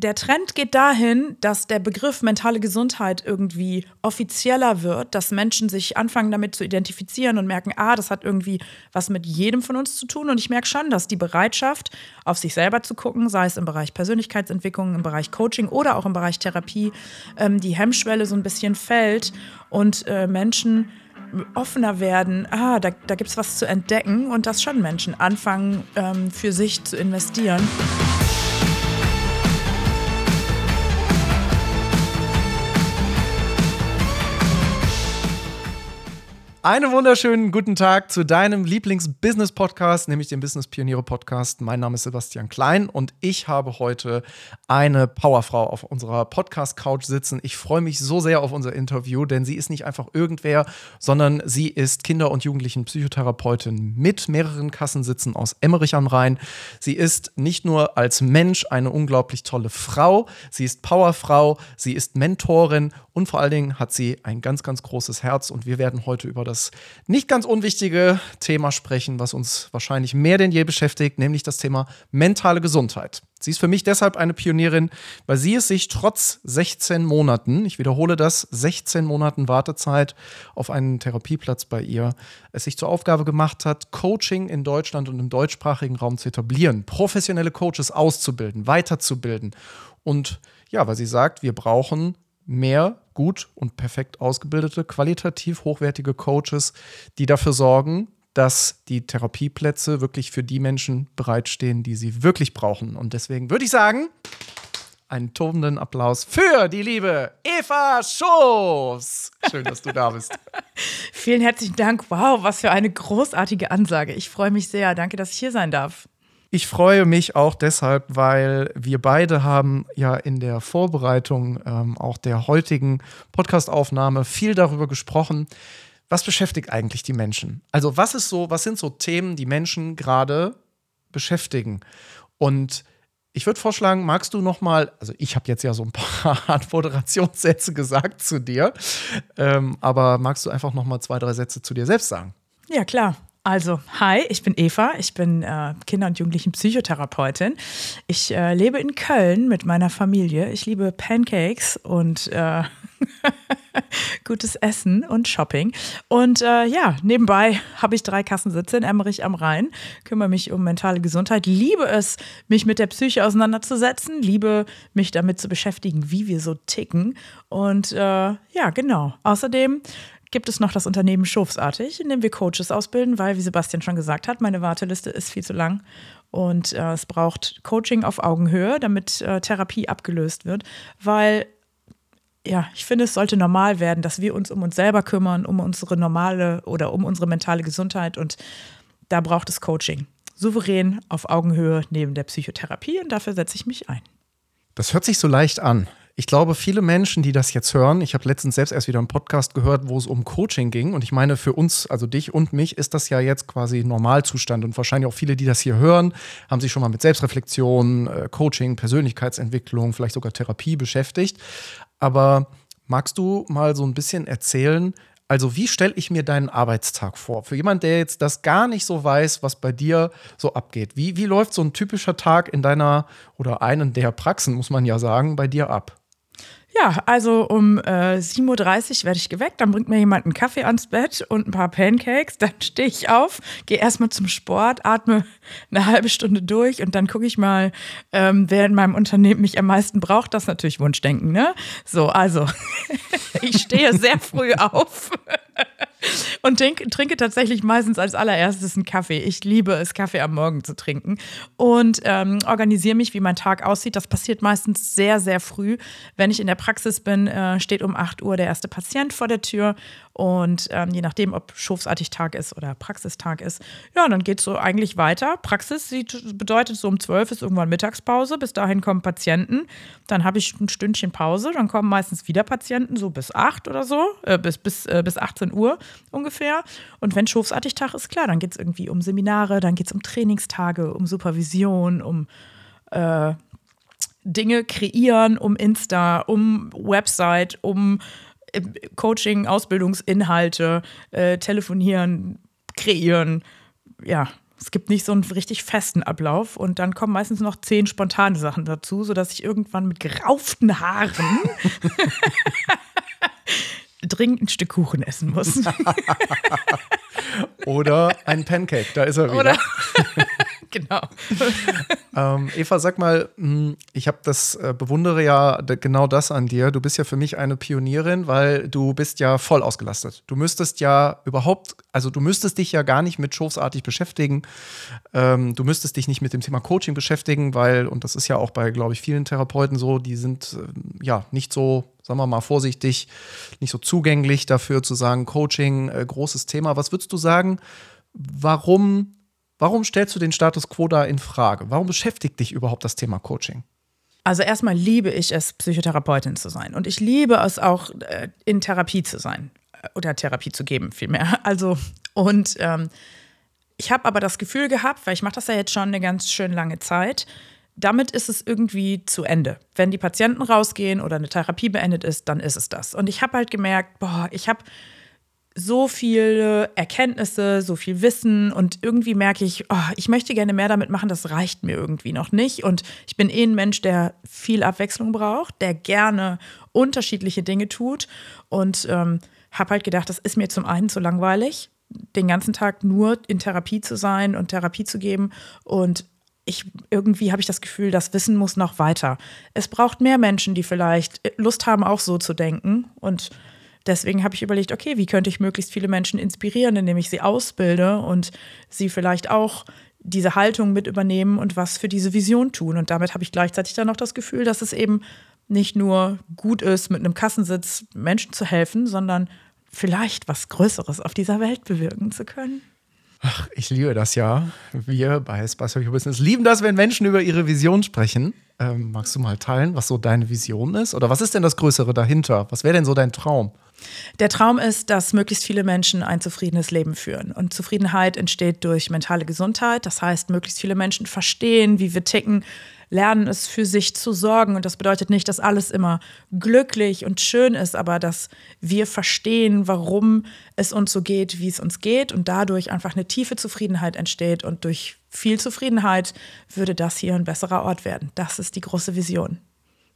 der Trend geht dahin, dass der Begriff mentale Gesundheit irgendwie offizieller wird, dass Menschen sich anfangen damit zu identifizieren und merken, ah, das hat irgendwie was mit jedem von uns zu tun. Und ich merke schon, dass die Bereitschaft, auf sich selber zu gucken, sei es im Bereich Persönlichkeitsentwicklung, im Bereich Coaching oder auch im Bereich Therapie, ähm, die Hemmschwelle so ein bisschen fällt und äh, Menschen offener werden, ah, da, da gibt es was zu entdecken und dass schon Menschen anfangen, ähm, für sich zu investieren. Einen wunderschönen guten Tag zu deinem Lieblings-Business-Podcast, nämlich dem Business Pioniere Podcast. Mein Name ist Sebastian Klein und ich habe heute eine Powerfrau auf unserer Podcast-Couch sitzen. Ich freue mich so sehr auf unser Interview, denn sie ist nicht einfach irgendwer, sondern sie ist Kinder- und Jugendlichen-Psychotherapeutin mit mehreren Kassensitzen aus Emmerich am Rhein. Sie ist nicht nur als Mensch eine unglaublich tolle Frau, sie ist Powerfrau, sie ist Mentorin und vor allen Dingen hat sie ein ganz, ganz großes Herz und wir werden heute über das nicht ganz unwichtige Thema sprechen, was uns wahrscheinlich mehr denn je beschäftigt, nämlich das Thema mentale Gesundheit. Sie ist für mich deshalb eine Pionierin, weil sie es sich trotz 16 Monaten, ich wiederhole das, 16 Monaten Wartezeit auf einen Therapieplatz bei ihr, es sich zur Aufgabe gemacht hat, Coaching in Deutschland und im deutschsprachigen Raum zu etablieren, professionelle Coaches auszubilden, weiterzubilden. Und ja, weil sie sagt, wir brauchen mehr gut und perfekt ausgebildete, qualitativ hochwertige Coaches, die dafür sorgen, dass die Therapieplätze wirklich für die Menschen bereitstehen, die sie wirklich brauchen. Und deswegen würde ich sagen, einen tobenden Applaus für die liebe Eva Schoß. Schön, dass du da bist. Vielen herzlichen Dank. Wow, was für eine großartige Ansage. Ich freue mich sehr. Danke, dass ich hier sein darf. Ich freue mich auch deshalb, weil wir beide haben ja in der Vorbereitung ähm, auch der heutigen Podcastaufnahme viel darüber gesprochen, was beschäftigt eigentlich die Menschen? Also was ist so, was sind so Themen, die Menschen gerade beschäftigen? Und ich würde vorschlagen, magst du noch mal, also ich habe jetzt ja so ein paar Moderationssätze gesagt zu dir, ähm, aber magst du einfach noch mal zwei, drei Sätze zu dir selbst sagen? Ja, klar. Also, hi, ich bin Eva, ich bin äh, Kinder- und Jugendlichen-Psychotherapeutin. Ich äh, lebe in Köln mit meiner Familie. Ich liebe Pancakes und äh, gutes Essen und Shopping. Und äh, ja, nebenbei habe ich drei Kassensitze in Emmerich am Rhein, kümmere mich um mentale Gesundheit, liebe es, mich mit der Psyche auseinanderzusetzen, liebe mich damit zu beschäftigen, wie wir so ticken. Und äh, ja, genau. Außerdem gibt es noch das Unternehmen Schofsartig, in dem wir Coaches ausbilden, weil, wie Sebastian schon gesagt hat, meine Warteliste ist viel zu lang und äh, es braucht Coaching auf Augenhöhe, damit äh, Therapie abgelöst wird, weil ja, ich finde, es sollte normal werden, dass wir uns um uns selber kümmern, um unsere normale oder um unsere mentale Gesundheit und da braucht es Coaching. Souverän auf Augenhöhe neben der Psychotherapie und dafür setze ich mich ein. Das hört sich so leicht an. Ich glaube, viele Menschen, die das jetzt hören, ich habe letztens selbst erst wieder einen Podcast gehört, wo es um Coaching ging. Und ich meine, für uns, also dich und mich, ist das ja jetzt quasi Normalzustand. Und wahrscheinlich auch viele, die das hier hören, haben sich schon mal mit Selbstreflexion, äh, Coaching, Persönlichkeitsentwicklung, vielleicht sogar Therapie beschäftigt. Aber magst du mal so ein bisschen erzählen, also wie stelle ich mir deinen Arbeitstag vor? Für jemanden, der jetzt das gar nicht so weiß, was bei dir so abgeht. Wie, wie läuft so ein typischer Tag in deiner oder einen der Praxen, muss man ja sagen, bei dir ab? Ja, also um äh, 7.30 Uhr werde ich geweckt, dann bringt mir jemand einen Kaffee ans Bett und ein paar Pancakes, dann stehe ich auf, gehe erstmal zum Sport, atme eine halbe Stunde durch und dann gucke ich mal, ähm, wer in meinem Unternehmen mich am meisten braucht. Das ist natürlich Wunschdenken, ne? So, also ich stehe sehr früh auf. Und trinke, trinke tatsächlich meistens als allererstes einen Kaffee. Ich liebe es, Kaffee am Morgen zu trinken. Und ähm, organisiere mich, wie mein Tag aussieht. Das passiert meistens sehr, sehr früh. Wenn ich in der Praxis bin, äh, steht um 8 Uhr der erste Patient vor der Tür. Und ähm, je nachdem, ob schofsartig Tag ist oder Praxistag ist, ja, dann geht es so eigentlich weiter. Praxis sieht, bedeutet, so um 12 ist irgendwann Mittagspause. Bis dahin kommen Patienten. Dann habe ich ein Stündchen Pause. Dann kommen meistens wieder Patienten, so bis 8 oder so, äh, bis, bis, äh, bis 18 Uhr ungefähr. Und wenn schofsartig Tag ist, klar, dann geht es irgendwie um Seminare, dann geht es um Trainingstage, um Supervision, um äh, Dinge kreieren, um Insta, um Website, um Coaching, Ausbildungsinhalte, äh, telefonieren, kreieren, ja, Es gibt nicht so einen richtig festen Ablauf und dann kommen meistens noch zehn spontane Sachen dazu, sodass ich irgendwann mit gerauften Haaren dringend ein Stück Kuchen essen muss. Oder ein Pancake, da ist er wieder. Oder genau. ähm, Eva, sag mal, hm, ich habe das äh, bewundere ja genau das an dir. Du bist ja für mich eine Pionierin, weil du bist ja voll ausgelastet. Du müsstest ja überhaupt, also du müsstest dich ja gar nicht mit Shows-artig beschäftigen. Ähm, du müsstest dich nicht mit dem Thema Coaching beschäftigen, weil, und das ist ja auch bei, glaube ich, vielen Therapeuten so, die sind äh, ja nicht so sagen wir mal vorsichtig, nicht so zugänglich dafür zu sagen, Coaching, äh, großes Thema. Was würdest du sagen, warum Warum stellst du den Status quo da in Frage? Warum beschäftigt dich überhaupt das Thema Coaching? Also erstmal liebe ich es, Psychotherapeutin zu sein. Und ich liebe es auch, äh, in Therapie zu sein. Äh, oder Therapie zu geben, vielmehr. Also, und ähm, ich habe aber das Gefühl gehabt, weil ich mache das ja jetzt schon eine ganz schön lange Zeit, damit ist es irgendwie zu Ende. Wenn die Patienten rausgehen oder eine Therapie beendet ist, dann ist es das. Und ich habe halt gemerkt, boah, ich habe so viele Erkenntnisse, so viel Wissen und irgendwie merke ich, oh, ich möchte gerne mehr damit machen, das reicht mir irgendwie noch nicht. Und ich bin eh ein Mensch, der viel Abwechslung braucht, der gerne unterschiedliche Dinge tut und ähm, habe halt gedacht, das ist mir zum einen zu langweilig, den ganzen Tag nur in Therapie zu sein und Therapie zu geben und ich, irgendwie habe ich das Gefühl, das Wissen muss noch weiter. Es braucht mehr Menschen, die vielleicht Lust haben, auch so zu denken und deswegen habe ich überlegt, okay, wie könnte ich möglichst viele Menschen inspirieren, indem ich sie ausbilde und sie vielleicht auch diese Haltung mit übernehmen und was für diese Vision tun. Und damit habe ich gleichzeitig dann noch das Gefühl, dass es eben nicht nur gut ist, mit einem Kassensitz Menschen zu helfen, sondern vielleicht was Größeres auf dieser Welt bewirken zu können. Ach, ich liebe das ja. Wir bei Spice Business lieben das, wenn Menschen über ihre Vision sprechen. Ähm, magst du mal teilen, was so deine Vision ist? Oder was ist denn das Größere dahinter? Was wäre denn so dein Traum? Der Traum ist, dass möglichst viele Menschen ein zufriedenes Leben führen. Und Zufriedenheit entsteht durch mentale Gesundheit. Das heißt, möglichst viele Menschen verstehen, wie wir ticken, lernen es für sich zu sorgen. Und das bedeutet nicht, dass alles immer glücklich und schön ist, aber dass wir verstehen, warum es uns so geht, wie es uns geht und dadurch einfach eine tiefe Zufriedenheit entsteht. Und durch viel Zufriedenheit würde das hier ein besserer Ort werden. Das ist die große Vision.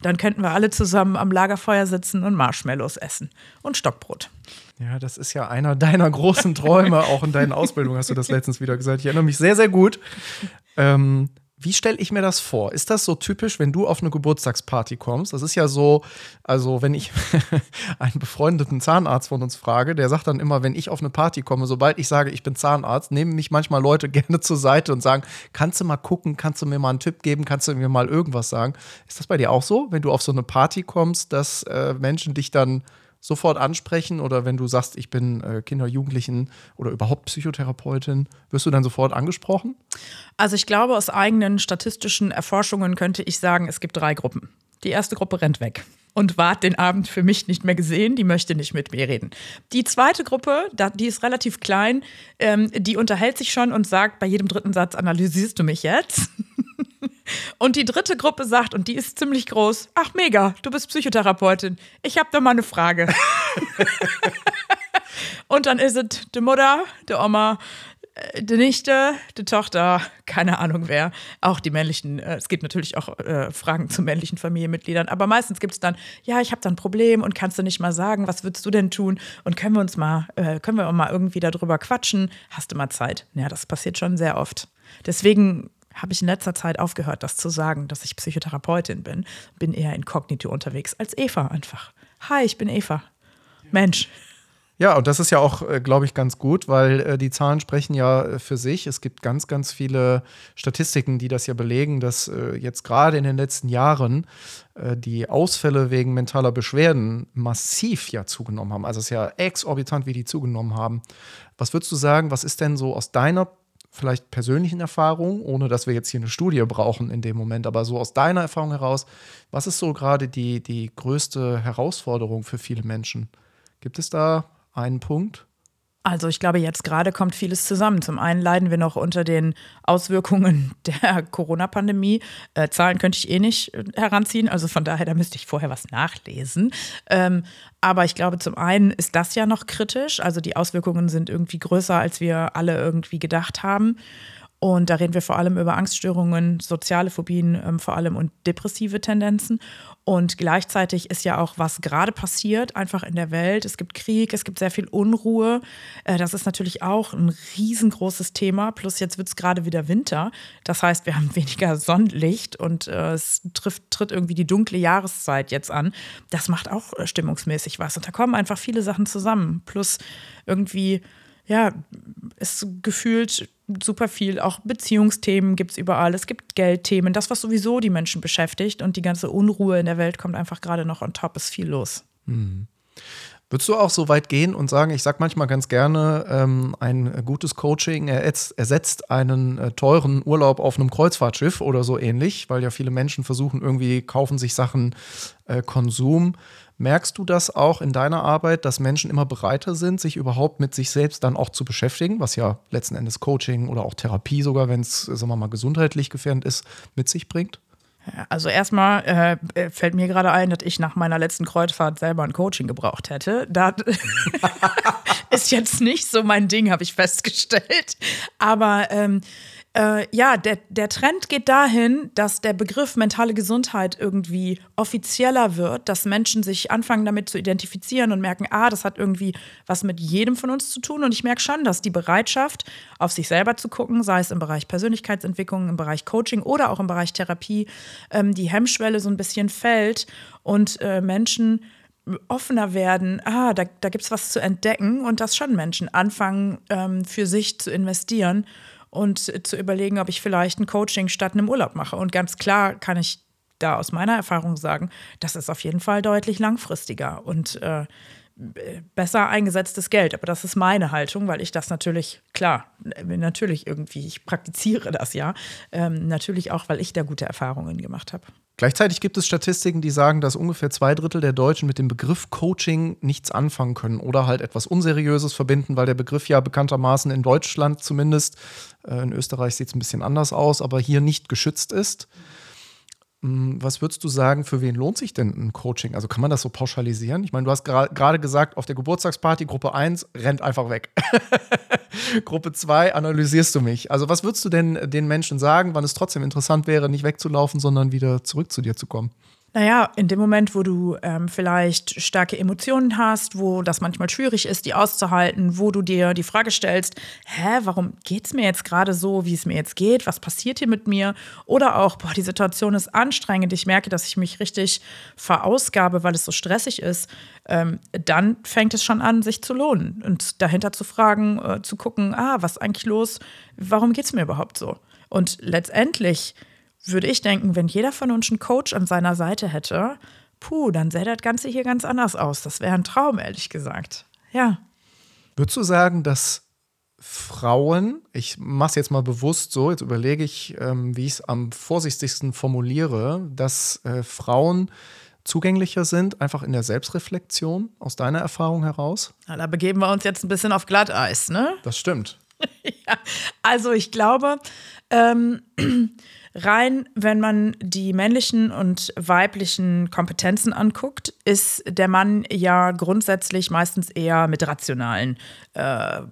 Dann könnten wir alle zusammen am Lagerfeuer sitzen und Marshmallows essen und Stockbrot. Ja, das ist ja einer deiner großen Träume. Auch in deinen Ausbildungen hast du das letztens wieder gesagt. Ich erinnere mich sehr, sehr gut. Ähm, wie stelle ich mir das vor? Ist das so typisch, wenn du auf eine Geburtstagsparty kommst? Das ist ja so, also wenn ich einen befreundeten Zahnarzt von uns frage, der sagt dann immer, wenn ich auf eine Party komme, sobald ich sage, ich bin Zahnarzt, nehmen mich manchmal Leute gerne zur Seite und sagen, kannst du mal gucken, kannst du mir mal einen Tipp geben, kannst du mir mal irgendwas sagen? Ist das bei dir auch so, wenn du auf so eine Party kommst, dass äh, Menschen dich dann sofort ansprechen oder wenn du sagst, ich bin äh, Kinder-, Jugendlichen oder überhaupt Psychotherapeutin, wirst du dann sofort angesprochen? Also ich glaube, aus eigenen statistischen Erforschungen könnte ich sagen, es gibt drei Gruppen. Die erste Gruppe rennt weg und wart den Abend für mich nicht mehr gesehen, die möchte nicht mit mir reden. Die zweite Gruppe, die ist relativ klein, ähm, die unterhält sich schon und sagt bei jedem dritten Satz, analysierst du mich jetzt? Und die dritte Gruppe sagt, und die ist ziemlich groß, ach mega, du bist Psychotherapeutin. Ich habe da mal eine Frage. und dann ist es die Mutter, die Oma, äh, die Nichte, die Tochter, keine Ahnung wer. Auch die männlichen, äh, es gibt natürlich auch äh, Fragen zu männlichen Familienmitgliedern, aber meistens gibt es dann, ja, ich habe da ein Problem und kannst du nicht mal sagen, was würdest du denn tun? Und können wir uns mal, äh, können wir mal irgendwie darüber quatschen? Hast du mal Zeit? Ja, das passiert schon sehr oft. Deswegen habe ich in letzter Zeit aufgehört, das zu sagen, dass ich Psychotherapeutin bin. Bin eher inkognito unterwegs als Eva einfach. Hi, ich bin Eva. Mensch. Ja, und das ist ja auch, äh, glaube ich, ganz gut, weil äh, die Zahlen sprechen ja für sich. Es gibt ganz, ganz viele Statistiken, die das ja belegen, dass äh, jetzt gerade in den letzten Jahren äh, die Ausfälle wegen mentaler Beschwerden massiv ja zugenommen haben. Also es ist ja exorbitant, wie die zugenommen haben. Was würdest du sagen, was ist denn so aus deiner vielleicht persönlichen Erfahrungen, ohne dass wir jetzt hier eine Studie brauchen in dem Moment, aber so aus deiner Erfahrung heraus, was ist so gerade die, die größte Herausforderung für viele Menschen? Gibt es da einen Punkt? Also ich glaube, jetzt gerade kommt vieles zusammen. Zum einen leiden wir noch unter den Auswirkungen der Corona-Pandemie. Äh, Zahlen könnte ich eh nicht äh, heranziehen, also von daher, da müsste ich vorher was nachlesen. Ähm, aber ich glaube, zum einen ist das ja noch kritisch. Also die Auswirkungen sind irgendwie größer, als wir alle irgendwie gedacht haben. Und da reden wir vor allem über Angststörungen, soziale Phobien ähm, vor allem und depressive Tendenzen. Und gleichzeitig ist ja auch, was gerade passiert, einfach in der Welt. Es gibt Krieg, es gibt sehr viel Unruhe. Äh, das ist natürlich auch ein riesengroßes Thema. Plus jetzt wird es gerade wieder Winter. Das heißt, wir haben weniger Sonnenlicht und äh, es trifft, tritt irgendwie die dunkle Jahreszeit jetzt an. Das macht auch äh, stimmungsmäßig was. Und da kommen einfach viele Sachen zusammen. Plus irgendwie ja, ist gefühlt super viel. Auch Beziehungsthemen gibt es überall. Es gibt Geldthemen, das, was sowieso die Menschen beschäftigt. Und die ganze Unruhe in der Welt kommt einfach gerade noch on top. Ist viel los. Hm. Würdest du auch so weit gehen und sagen, ich sage manchmal ganz gerne, ähm, ein gutes Coaching ersetzt einen äh, teuren Urlaub auf einem Kreuzfahrtschiff oder so ähnlich, weil ja viele Menschen versuchen, irgendwie kaufen sich Sachen äh, Konsum. Merkst du das auch in deiner Arbeit, dass Menschen immer bereiter sind, sich überhaupt mit sich selbst dann auch zu beschäftigen, was ja letzten Endes Coaching oder auch Therapie sogar, wenn es, sagen wir mal, gesundheitlich gefährdend ist, mit sich bringt? Also erstmal äh, äh, fällt mir gerade ein, dass ich nach meiner letzten Kreuzfahrt selber ein Coaching gebraucht hätte. Das ist jetzt nicht so mein Ding, habe ich festgestellt. Aber ähm, äh, ja, der, der Trend geht dahin, dass der Begriff mentale Gesundheit irgendwie offizieller wird, dass Menschen sich anfangen damit zu identifizieren und merken, ah, das hat irgendwie was mit jedem von uns zu tun. Und ich merke schon, dass die Bereitschaft, auf sich selber zu gucken, sei es im Bereich Persönlichkeitsentwicklung, im Bereich Coaching oder auch im Bereich Therapie, ähm, die Hemmschwelle so ein bisschen fällt und äh, Menschen offener werden, ah, da, da gibt es was zu entdecken und dass schon Menschen anfangen, ähm, für sich zu investieren und zu überlegen, ob ich vielleicht ein Coaching statt einem Urlaub mache. Und ganz klar kann ich da aus meiner Erfahrung sagen, das ist auf jeden Fall deutlich langfristiger und äh, besser eingesetztes Geld. Aber das ist meine Haltung, weil ich das natürlich, klar, natürlich irgendwie, ich praktiziere das ja, ähm, natürlich auch, weil ich da gute Erfahrungen gemacht habe. Gleichzeitig gibt es Statistiken, die sagen, dass ungefähr zwei Drittel der Deutschen mit dem Begriff Coaching nichts anfangen können oder halt etwas Unseriöses verbinden, weil der Begriff ja bekanntermaßen in Deutschland zumindest, äh, in Österreich sieht es ein bisschen anders aus, aber hier nicht geschützt ist. Hm, was würdest du sagen, für wen lohnt sich denn ein Coaching? Also kann man das so pauschalisieren? Ich meine, du hast gerade gesagt, auf der Geburtstagsparty Gruppe 1 rennt einfach weg. Gruppe 2 analysierst du mich. Also was würdest du denn den Menschen sagen, wann es trotzdem interessant wäre, nicht wegzulaufen, sondern wieder zurück zu dir zu kommen? Naja, in dem Moment, wo du ähm, vielleicht starke Emotionen hast, wo das manchmal schwierig ist, die auszuhalten, wo du dir die Frage stellst, hä, warum geht es mir jetzt gerade so, wie es mir jetzt geht, was passiert hier mit mir? Oder auch, boah, die Situation ist anstrengend, ich merke, dass ich mich richtig verausgabe, weil es so stressig ist, ähm, dann fängt es schon an, sich zu lohnen und dahinter zu fragen, äh, zu gucken, ah, was ist eigentlich los, warum geht es mir überhaupt so? Und letztendlich würde ich denken, wenn jeder von uns einen Coach an seiner Seite hätte, puh, dann sähe das Ganze hier ganz anders aus. Das wäre ein Traum, ehrlich gesagt. Ja. Würdest du sagen, dass Frauen, ich mache es jetzt mal bewusst so, jetzt überlege ich, ähm, wie ich es am vorsichtigsten formuliere, dass äh, Frauen zugänglicher sind, einfach in der Selbstreflexion aus deiner Erfahrung heraus? Na, da begeben wir uns jetzt ein bisschen auf Glatteis, ne? Das stimmt. ja, also ich glaube, ähm, rein, wenn man die männlichen und weiblichen Kompetenzen anguckt, ist der Mann ja grundsätzlich meistens eher mit rationalen äh,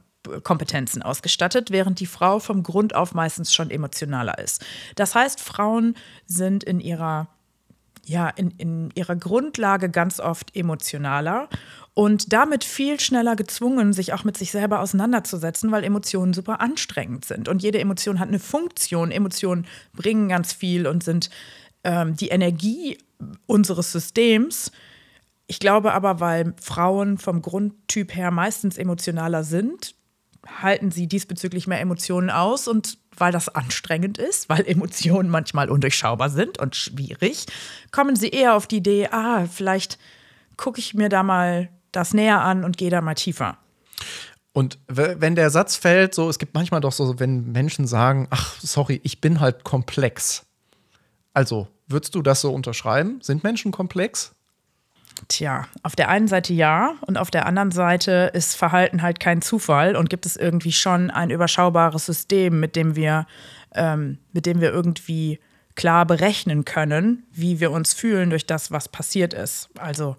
Kompetenzen ausgestattet, während die Frau vom Grund auf meistens schon emotionaler ist. Das heißt, Frauen sind in ihrer ja, in, in ihrer Grundlage ganz oft emotionaler und damit viel schneller gezwungen, sich auch mit sich selber auseinanderzusetzen, weil Emotionen super anstrengend sind. Und jede Emotion hat eine Funktion. Emotionen bringen ganz viel und sind ähm, die Energie unseres Systems. Ich glaube aber, weil Frauen vom Grundtyp her meistens emotionaler sind, halten sie diesbezüglich mehr Emotionen aus und weil das anstrengend ist, weil Emotionen manchmal undurchschaubar sind und schwierig, kommen sie eher auf die Idee, ah, vielleicht gucke ich mir da mal das näher an und gehe da mal tiefer. Und wenn der Satz fällt, so, es gibt manchmal doch so, wenn Menschen sagen, ach, sorry, ich bin halt komplex. Also, würdest du das so unterschreiben? Sind Menschen komplex? Tja, auf der einen Seite ja und auf der anderen Seite ist Verhalten halt kein Zufall und gibt es irgendwie schon ein überschaubares System, mit dem wir, ähm, mit dem wir irgendwie klar berechnen können, wie wir uns fühlen durch das, was passiert ist. Also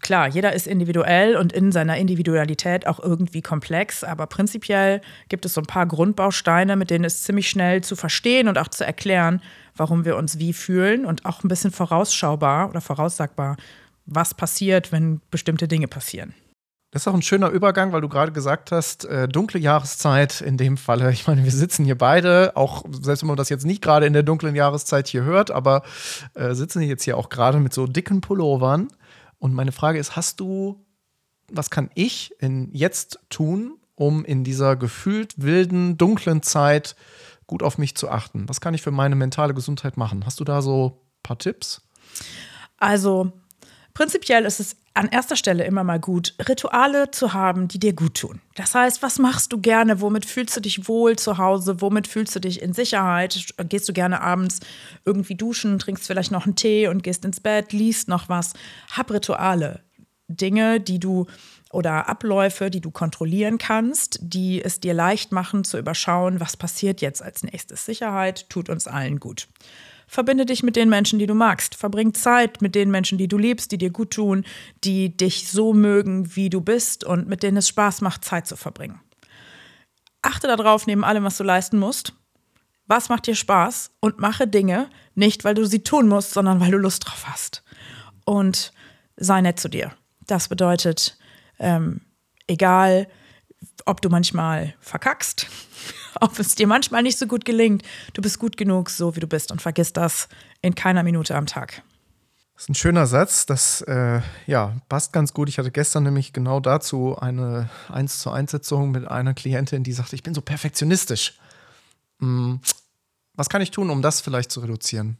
klar, jeder ist individuell und in seiner Individualität auch irgendwie komplex, aber prinzipiell gibt es so ein paar Grundbausteine, mit denen es ziemlich schnell zu verstehen und auch zu erklären, warum wir uns wie fühlen und auch ein bisschen vorausschaubar oder voraussagbar, was passiert, wenn bestimmte Dinge passieren. Das ist auch ein schöner Übergang, weil du gerade gesagt hast, äh, dunkle Jahreszeit in dem Falle. Ich meine, wir sitzen hier beide, auch selbst wenn man das jetzt nicht gerade in der dunklen Jahreszeit hier hört, aber äh, sitzen jetzt hier auch gerade mit so dicken Pullovern. Und meine Frage ist, hast du, was kann ich in jetzt tun, um in dieser gefühlt wilden, dunklen Zeit gut auf mich zu achten? Was kann ich für meine mentale Gesundheit machen? Hast du da so ein paar Tipps? Also, prinzipiell ist es an erster Stelle immer mal gut, Rituale zu haben, die dir gut tun. Das heißt, was machst du gerne? Womit fühlst du dich wohl zu Hause? Womit fühlst du dich in Sicherheit? Gehst du gerne abends irgendwie duschen, trinkst vielleicht noch einen Tee und gehst ins Bett, liest noch was? Hab Rituale. Dinge, die du oder Abläufe, die du kontrollieren kannst, die es dir leicht machen zu überschauen, was passiert jetzt als nächstes. Sicherheit tut uns allen gut. Verbinde dich mit den Menschen, die du magst. Verbring Zeit mit den Menschen, die du liebst, die dir gut tun, die dich so mögen, wie du bist und mit denen es Spaß macht, Zeit zu verbringen. Achte darauf, neben allem, was du leisten musst, was macht dir Spaß und mache Dinge, nicht weil du sie tun musst, sondern weil du Lust drauf hast. Und sei nett zu dir. Das bedeutet, ähm, egal, ob du manchmal verkackst, ob es dir manchmal nicht so gut gelingt. Du bist gut genug, so wie du bist und vergiss das in keiner Minute am Tag. Das ist ein schöner Satz, das äh, ja, passt ganz gut. Ich hatte gestern nämlich genau dazu eine 1 zu 1 Sitzung mit einer Klientin, die sagte, ich bin so perfektionistisch. Hm, was kann ich tun, um das vielleicht zu reduzieren?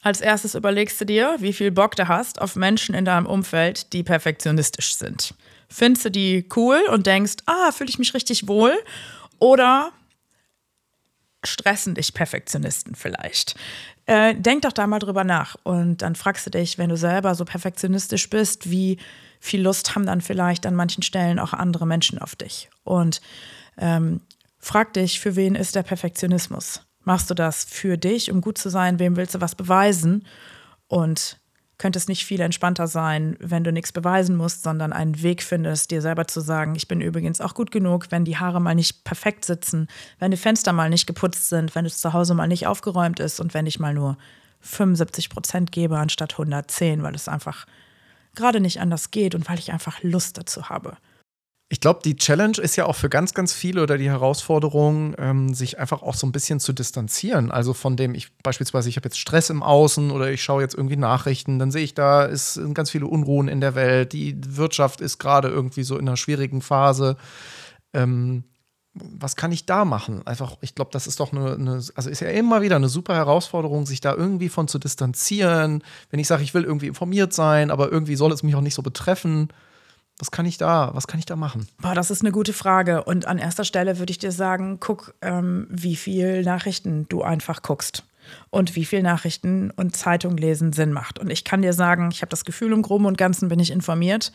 Als erstes überlegst du dir, wie viel Bock du hast auf Menschen in deinem Umfeld, die perfektionistisch sind. Findest du die cool und denkst, ah, fühle ich mich richtig wohl? Oder stressen dich Perfektionisten vielleicht. Äh, denk doch da mal drüber nach und dann fragst du dich, wenn du selber so perfektionistisch bist, wie viel Lust haben dann vielleicht an manchen Stellen auch andere Menschen auf dich. Und ähm, frag dich, für wen ist der Perfektionismus? Machst du das für dich, um gut zu sein? Wem willst du was beweisen? Und könnte es nicht viel entspannter sein, wenn du nichts beweisen musst, sondern einen Weg findest, dir selber zu sagen, ich bin übrigens auch gut genug, wenn die Haare mal nicht perfekt sitzen, wenn die Fenster mal nicht geputzt sind, wenn es zu Hause mal nicht aufgeräumt ist und wenn ich mal nur 75 Prozent gebe anstatt 110, weil es einfach gerade nicht anders geht und weil ich einfach Lust dazu habe. Ich glaube, die Challenge ist ja auch für ganz, ganz viele oder die Herausforderung, ähm, sich einfach auch so ein bisschen zu distanzieren. Also von dem, ich beispielsweise, ich habe jetzt Stress im Außen oder ich schaue jetzt irgendwie Nachrichten, dann sehe ich, da ist, sind ganz viele Unruhen in der Welt, die Wirtschaft ist gerade irgendwie so in einer schwierigen Phase. Ähm, was kann ich da machen? Einfach, ich glaube, das ist doch eine, eine, also ist ja immer wieder eine super Herausforderung, sich da irgendwie von zu distanzieren. Wenn ich sage, ich will irgendwie informiert sein, aber irgendwie soll es mich auch nicht so betreffen was kann ich da, was kann ich da machen? Boah, das ist eine gute Frage. Und an erster Stelle würde ich dir sagen, guck, ähm, wie viel Nachrichten du einfach guckst und wie viel Nachrichten und Zeitung lesen Sinn macht. Und ich kann dir sagen, ich habe das Gefühl, im Groben und Ganzen bin ich informiert.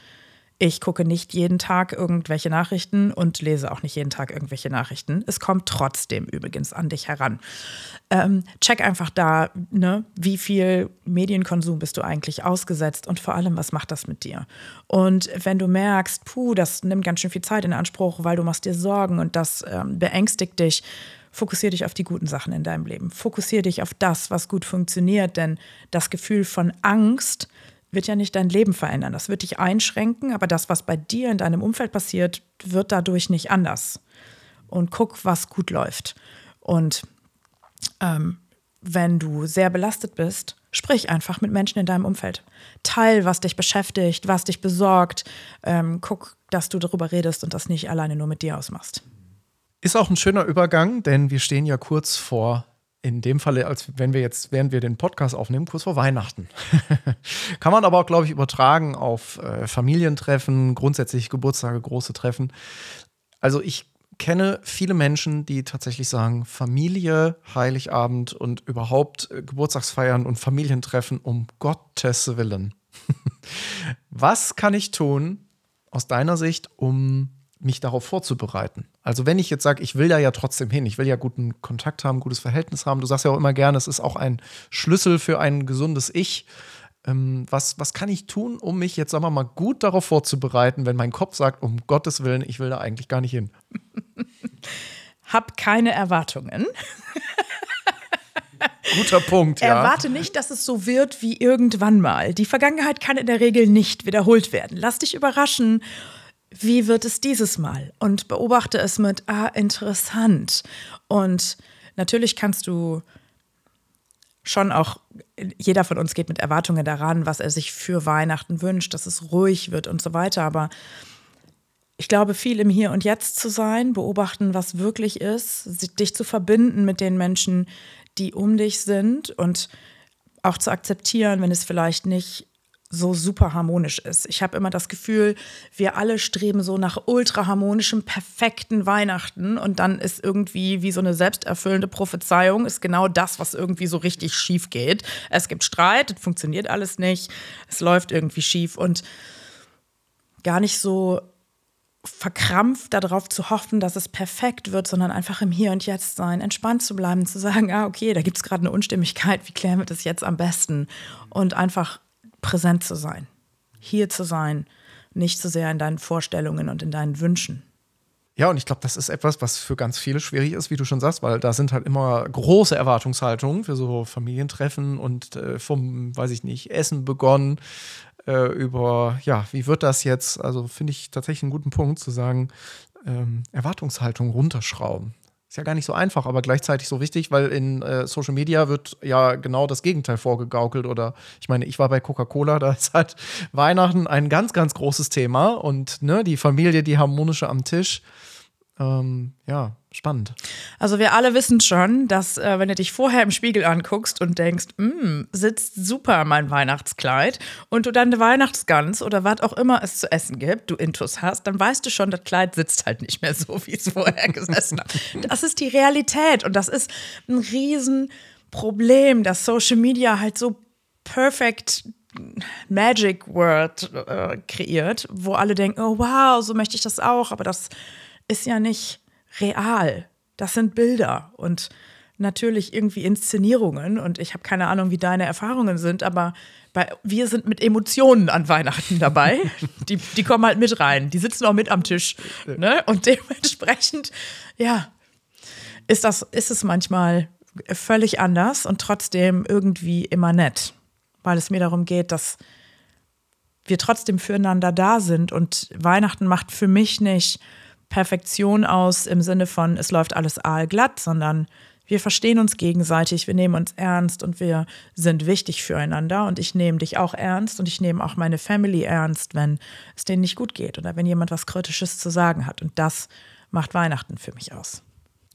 Ich gucke nicht jeden Tag irgendwelche Nachrichten und lese auch nicht jeden Tag irgendwelche Nachrichten. Es kommt trotzdem übrigens an dich heran. Ähm, check einfach da, ne, wie viel Medienkonsum bist du eigentlich ausgesetzt und vor allem, was macht das mit dir? Und wenn du merkst, puh, das nimmt ganz schön viel Zeit in Anspruch, weil du machst dir Sorgen und das ähm, beängstigt dich, fokussiere dich auf die guten Sachen in deinem Leben. Fokussiere dich auf das, was gut funktioniert, denn das Gefühl von Angst wird ja nicht dein Leben verändern. Das wird dich einschränken, aber das, was bei dir in deinem Umfeld passiert, wird dadurch nicht anders. Und guck, was gut läuft. Und ähm, wenn du sehr belastet bist, sprich einfach mit Menschen in deinem Umfeld. Teil, was dich beschäftigt, was dich besorgt. Ähm, guck, dass du darüber redest und das nicht alleine nur mit dir ausmachst. Ist auch ein schöner Übergang, denn wir stehen ja kurz vor in dem Falle, als wenn wir jetzt, während wir den Podcast aufnehmen, kurz vor Weihnachten. Kann man aber auch, glaube ich, übertragen auf äh, Familientreffen, grundsätzlich Geburtstage, große Treffen. Also ich kenne viele Menschen, die tatsächlich sagen, Familie, Heiligabend und überhaupt äh, Geburtstagsfeiern und Familientreffen um Gottes Willen. Was kann ich tun aus deiner Sicht, um mich darauf vorzubereiten. Also wenn ich jetzt sage, ich will da ja trotzdem hin, ich will ja guten Kontakt haben, gutes Verhältnis haben, du sagst ja auch immer gerne, es ist auch ein Schlüssel für ein gesundes Ich. Ähm, was, was kann ich tun, um mich jetzt, sagen wir mal, gut darauf vorzubereiten, wenn mein Kopf sagt, um Gottes Willen, ich will da eigentlich gar nicht hin? Hab keine Erwartungen. Guter Punkt, ja. Erwarte nicht, dass es so wird wie irgendwann mal. Die Vergangenheit kann in der Regel nicht wiederholt werden. Lass dich überraschen. Wie wird es dieses Mal? Und beobachte es mit, ah, interessant. Und natürlich kannst du schon auch, jeder von uns geht mit Erwartungen daran, was er sich für Weihnachten wünscht, dass es ruhig wird und so weiter. Aber ich glaube, viel im Hier und Jetzt zu sein, beobachten, was wirklich ist, dich zu verbinden mit den Menschen, die um dich sind und auch zu akzeptieren, wenn es vielleicht nicht so super harmonisch ist. Ich habe immer das Gefühl, wir alle streben so nach ultra harmonischem, perfekten Weihnachten und dann ist irgendwie wie so eine selbsterfüllende Prophezeiung, ist genau das, was irgendwie so richtig schief geht. Es gibt Streit, es funktioniert alles nicht, es läuft irgendwie schief und gar nicht so verkrampft darauf zu hoffen, dass es perfekt wird, sondern einfach im Hier und Jetzt sein, entspannt zu bleiben, zu sagen, ah, okay, da gibt es gerade eine Unstimmigkeit, wie klären wir das jetzt am besten? Und einfach präsent zu sein, hier zu sein, nicht so sehr in deinen Vorstellungen und in deinen Wünschen. Ja, und ich glaube, das ist etwas, was für ganz viele schwierig ist, wie du schon sagst, weil da sind halt immer große Erwartungshaltungen für so Familientreffen und äh, vom, weiß ich nicht, Essen begonnen, äh, über, ja, wie wird das jetzt? Also finde ich tatsächlich einen guten Punkt zu sagen, ähm, Erwartungshaltung runterschrauben. Ist ja gar nicht so einfach, aber gleichzeitig so wichtig, weil in äh, Social Media wird ja genau das Gegenteil vorgegaukelt. Oder ich meine, ich war bei Coca-Cola, da ist halt Weihnachten ein ganz, ganz großes Thema und ne, die Familie, die harmonische am Tisch. Ähm, ja, spannend. Also wir alle wissen schon, dass äh, wenn du dich vorher im Spiegel anguckst und denkst, mm, sitzt super mein Weihnachtskleid und du dann eine Weihnachtsgans oder was auch immer es zu essen gibt, du Intus hast, dann weißt du schon, das Kleid sitzt halt nicht mehr so, wie es vorher gesessen hat. Das ist die Realität und das ist ein Riesenproblem, dass Social Media halt so perfekt Magic Word äh, kreiert, wo alle denken, oh wow, so möchte ich das auch, aber das ist ja nicht real. Das sind Bilder und natürlich irgendwie Inszenierungen. Und ich habe keine Ahnung, wie deine Erfahrungen sind, aber bei, wir sind mit Emotionen an Weihnachten dabei. die, die kommen halt mit rein. Die sitzen auch mit am Tisch. Ne? Und dementsprechend, ja, ist, das, ist es manchmal völlig anders und trotzdem irgendwie immer nett. Weil es mir darum geht, dass wir trotzdem füreinander da sind. Und Weihnachten macht für mich nicht Perfektion aus im Sinne von, es läuft alles aalglatt, sondern wir verstehen uns gegenseitig, wir nehmen uns ernst und wir sind wichtig füreinander. Und ich nehme dich auch ernst und ich nehme auch meine Family ernst, wenn es denen nicht gut geht oder wenn jemand was Kritisches zu sagen hat. Und das macht Weihnachten für mich aus.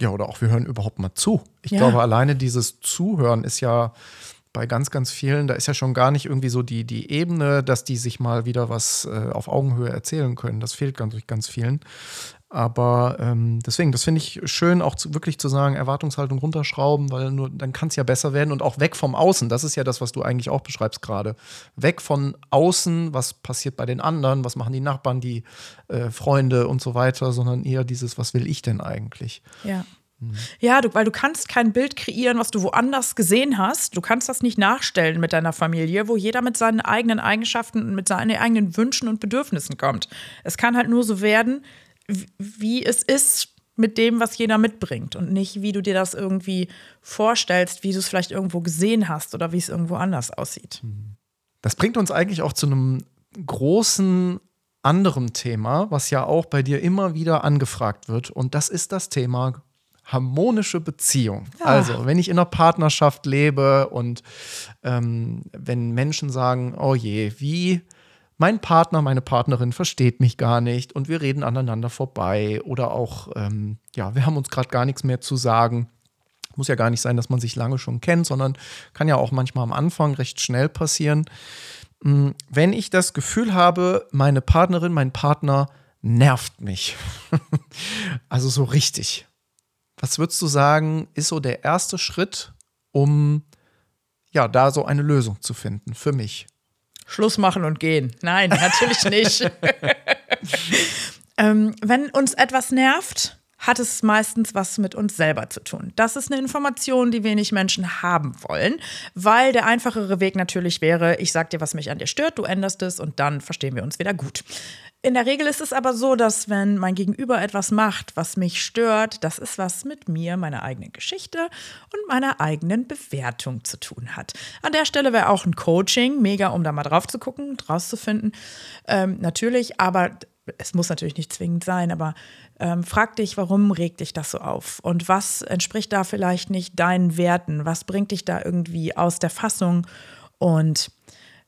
Ja, oder auch wir hören überhaupt mal zu. Ich ja. glaube, alleine dieses Zuhören ist ja bei ganz, ganz vielen, da ist ja schon gar nicht irgendwie so die, die Ebene, dass die sich mal wieder was äh, auf Augenhöhe erzählen können. Das fehlt ganz, ganz vielen. Aber ähm, deswegen, das finde ich schön, auch zu, wirklich zu sagen, Erwartungshaltung runterschrauben, weil nur dann kann es ja besser werden und auch weg vom Außen. Das ist ja das, was du eigentlich auch beschreibst gerade. Weg von außen, was passiert bei den anderen, was machen die Nachbarn, die äh, Freunde und so weiter, sondern eher dieses, was will ich denn eigentlich? Ja. Mhm. Ja, du, weil du kannst kein Bild kreieren, was du woanders gesehen hast. Du kannst das nicht nachstellen mit deiner Familie, wo jeder mit seinen eigenen Eigenschaften und mit seinen eigenen Wünschen und Bedürfnissen kommt. Es kann halt nur so werden, wie es ist mit dem, was jeder mitbringt und nicht, wie du dir das irgendwie vorstellst, wie du es vielleicht irgendwo gesehen hast oder wie es irgendwo anders aussieht. Das bringt uns eigentlich auch zu einem großen anderen Thema, was ja auch bei dir immer wieder angefragt wird. Und das ist das Thema harmonische Beziehung. Ja. Also, wenn ich in einer Partnerschaft lebe und ähm, wenn Menschen sagen, oh je, wie mein Partner, meine Partnerin versteht mich gar nicht und wir reden aneinander vorbei oder auch, ähm, ja, wir haben uns gerade gar nichts mehr zu sagen. Muss ja gar nicht sein, dass man sich lange schon kennt, sondern kann ja auch manchmal am Anfang recht schnell passieren. Hm, wenn ich das Gefühl habe, meine Partnerin, mein Partner nervt mich, also so richtig, was würdest du sagen, ist so der erste Schritt, um ja, da so eine Lösung zu finden für mich? Schluss machen und gehen. Nein, natürlich nicht. ähm, wenn uns etwas nervt, hat es meistens was mit uns selber zu tun. Das ist eine Information, die wenig Menschen haben wollen, weil der einfachere Weg natürlich wäre, ich sag dir, was mich an dir stört, du änderst es und dann verstehen wir uns wieder gut. In der Regel ist es aber so, dass wenn mein Gegenüber etwas macht, was mich stört, das ist was mit mir, meiner eigenen Geschichte und meiner eigenen Bewertung zu tun hat. An der Stelle wäre auch ein Coaching mega, um da mal drauf zu gucken, draus zu finden. Ähm, natürlich, aber es muss natürlich nicht zwingend sein, aber ähm, frag dich, warum regt dich das so auf? Und was entspricht da vielleicht nicht deinen Werten? Was bringt dich da irgendwie aus der Fassung? Und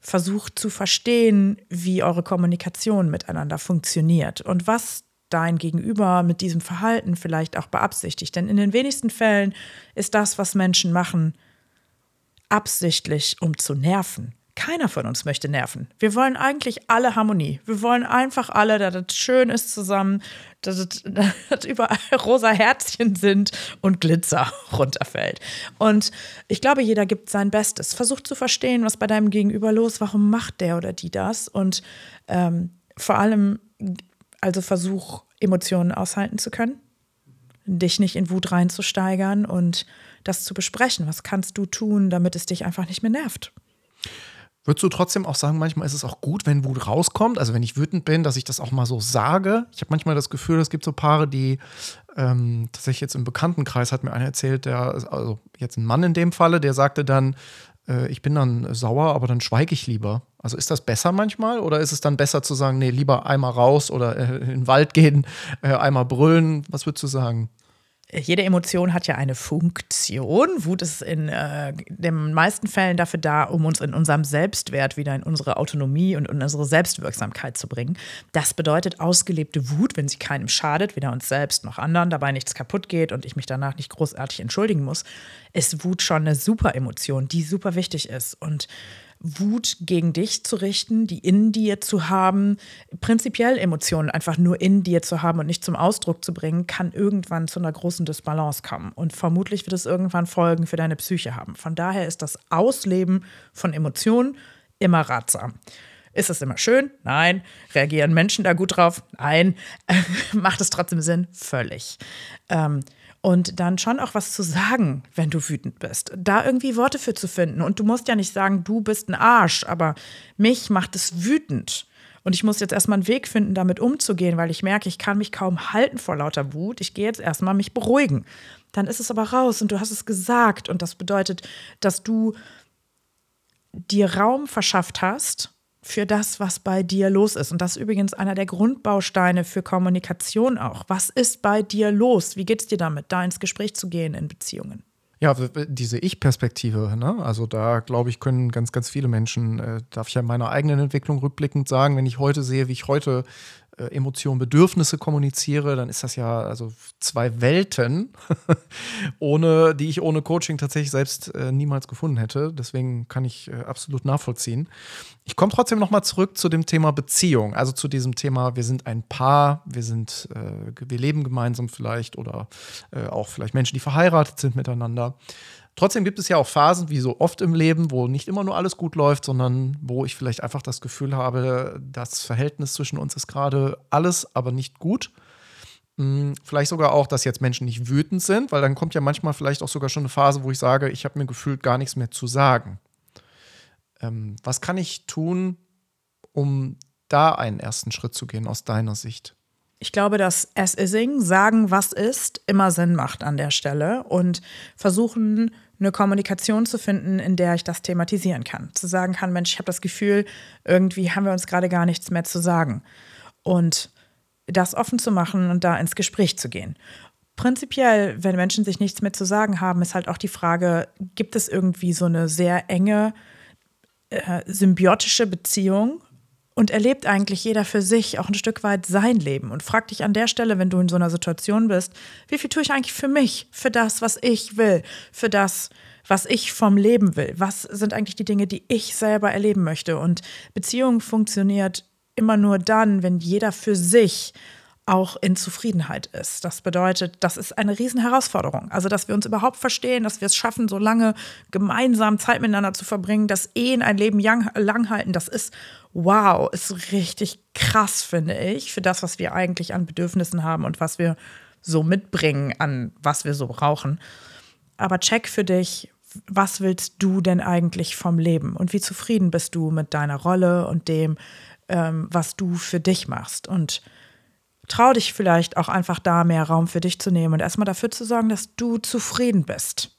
versucht zu verstehen, wie eure Kommunikation miteinander funktioniert und was dein Gegenüber mit diesem Verhalten vielleicht auch beabsichtigt. Denn in den wenigsten Fällen ist das, was Menschen machen, absichtlich, um zu nerven. Keiner von uns möchte nerven. Wir wollen eigentlich alle Harmonie. Wir wollen einfach alle, dass es schön ist zusammen, dass, es, dass überall rosa Herzchen sind und Glitzer runterfällt. Und ich glaube, jeder gibt sein Bestes. Versuch zu verstehen, was bei deinem Gegenüber los, ist. warum macht der oder die das und ähm, vor allem, also versuch Emotionen aushalten zu können, dich nicht in Wut reinzusteigern und das zu besprechen. Was kannst du tun, damit es dich einfach nicht mehr nervt? Würdest du trotzdem auch sagen, manchmal ist es auch gut, wenn Wut rauskommt? Also wenn ich wütend bin, dass ich das auch mal so sage. Ich habe manchmal das Gefühl, es gibt so Paare, die ähm, tatsächlich jetzt im Bekanntenkreis hat mir einer erzählt, der, also jetzt ein Mann in dem Falle, der sagte dann, äh, ich bin dann sauer, aber dann schweige ich lieber. Also ist das besser manchmal oder ist es dann besser zu sagen, nee, lieber einmal raus oder äh, in den Wald gehen, äh, einmal brüllen? Was würdest du sagen? Jede Emotion hat ja eine Funktion. Wut ist in äh, den meisten Fällen dafür da, um uns in unserem Selbstwert wieder in unsere Autonomie und in unsere Selbstwirksamkeit zu bringen. Das bedeutet ausgelebte Wut, wenn sie keinem schadet, weder uns selbst noch anderen, dabei nichts kaputt geht und ich mich danach nicht großartig entschuldigen muss, ist Wut schon eine super Emotion, die super wichtig ist. Und Wut gegen dich zu richten, die in dir zu haben, prinzipiell Emotionen einfach nur in dir zu haben und nicht zum Ausdruck zu bringen, kann irgendwann zu einer großen Disbalance kommen. Und vermutlich wird es irgendwann Folgen für deine Psyche haben. Von daher ist das Ausleben von Emotionen immer ratsam. Ist es immer schön? Nein. Reagieren Menschen da gut drauf? Nein. Macht es trotzdem Sinn? Völlig. Ähm, und dann schon auch was zu sagen, wenn du wütend bist. Da irgendwie Worte für zu finden. Und du musst ja nicht sagen, du bist ein Arsch, aber mich macht es wütend. Und ich muss jetzt erstmal einen Weg finden, damit umzugehen, weil ich merke, ich kann mich kaum halten vor lauter Wut. Ich gehe jetzt erstmal mich beruhigen. Dann ist es aber raus und du hast es gesagt. Und das bedeutet, dass du dir Raum verschafft hast für das, was bei dir los ist. Und das ist übrigens einer der Grundbausteine für Kommunikation auch. Was ist bei dir los? Wie geht es dir damit, da ins Gespräch zu gehen in Beziehungen? Ja, diese Ich-Perspektive, ne? also da glaube ich, können ganz, ganz viele Menschen, äh, darf ich ja meiner eigenen Entwicklung rückblickend sagen, wenn ich heute sehe, wie ich heute Emotionen, Bedürfnisse kommuniziere, dann ist das ja also zwei Welten, ohne, die ich ohne Coaching tatsächlich selbst äh, niemals gefunden hätte. Deswegen kann ich äh, absolut nachvollziehen. Ich komme trotzdem noch mal zurück zu dem Thema Beziehung, also zu diesem Thema, wir sind ein Paar, wir sind, äh, wir leben gemeinsam vielleicht oder äh, auch vielleicht Menschen, die verheiratet sind miteinander. Trotzdem gibt es ja auch Phasen, wie so oft im Leben, wo nicht immer nur alles gut läuft, sondern wo ich vielleicht einfach das Gefühl habe, das Verhältnis zwischen uns ist gerade alles, aber nicht gut. Hm, vielleicht sogar auch, dass jetzt Menschen nicht wütend sind, weil dann kommt ja manchmal vielleicht auch sogar schon eine Phase, wo ich sage, ich habe mir gefühlt gar nichts mehr zu sagen. Ähm, was kann ich tun, um da einen ersten Schritt zu gehen aus deiner Sicht? Ich glaube, dass As-Ising, sagen, was ist, immer Sinn macht an der Stelle und versuchen, eine Kommunikation zu finden, in der ich das thematisieren kann. Zu sagen kann, Mensch, ich habe das Gefühl, irgendwie haben wir uns gerade gar nichts mehr zu sagen. Und das offen zu machen und da ins Gespräch zu gehen. Prinzipiell, wenn Menschen sich nichts mehr zu sagen haben, ist halt auch die Frage, gibt es irgendwie so eine sehr enge äh, symbiotische Beziehung und erlebt eigentlich jeder für sich auch ein Stück weit sein Leben und frag dich an der Stelle, wenn du in so einer Situation bist, wie viel tue ich eigentlich für mich, für das, was ich will, für das, was ich vom Leben will? Was sind eigentlich die Dinge, die ich selber erleben möchte? Und Beziehung funktioniert immer nur dann, wenn jeder für sich auch in Zufriedenheit ist. Das bedeutet, das ist eine Riesenherausforderung. Also, dass wir uns überhaupt verstehen, dass wir es schaffen, so lange gemeinsam Zeit miteinander zu verbringen, dass Ehen ein Leben lang halten, das ist wow, ist richtig krass, finde ich, für das, was wir eigentlich an Bedürfnissen haben und was wir so mitbringen, an was wir so brauchen. Aber check für dich, was willst du denn eigentlich vom Leben und wie zufrieden bist du mit deiner Rolle und dem, ähm, was du für dich machst. Und trau dich vielleicht auch einfach da mehr Raum für dich zu nehmen und erstmal dafür zu sorgen, dass du zufrieden bist.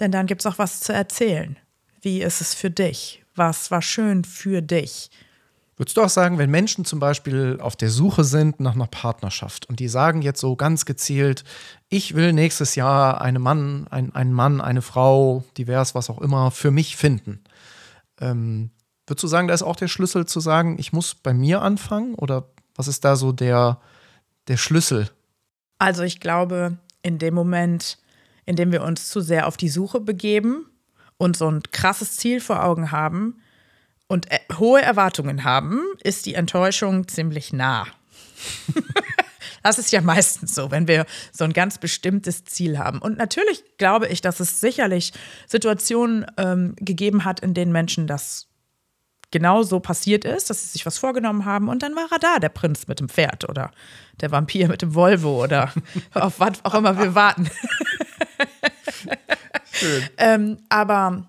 Denn dann gibt es auch was zu erzählen. Wie ist es für dich? Was war schön für dich? Würdest du auch sagen, wenn Menschen zum Beispiel auf der Suche sind nach einer Partnerschaft und die sagen jetzt so ganz gezielt, ich will nächstes Jahr einen Mann, ein, einen Mann, eine Frau, divers, was auch immer, für mich finden. Ähm, würdest du sagen, da ist auch der Schlüssel zu sagen, ich muss bei mir anfangen? Oder was ist da so der, der Schlüssel? Also ich glaube, in dem Moment, in dem wir uns zu sehr auf die Suche begeben und so ein krasses Ziel vor Augen haben und äh, hohe Erwartungen haben, ist die Enttäuschung ziemlich nah. Das ist ja meistens so, wenn wir so ein ganz bestimmtes Ziel haben. Und natürlich glaube ich, dass es sicherlich Situationen ähm, gegeben hat, in denen Menschen das genau so passiert ist, dass sie sich was vorgenommen haben und dann war er da, der Prinz mit dem Pferd oder der Vampir mit dem Volvo oder auf was auch immer wir warten. Schön. ähm, aber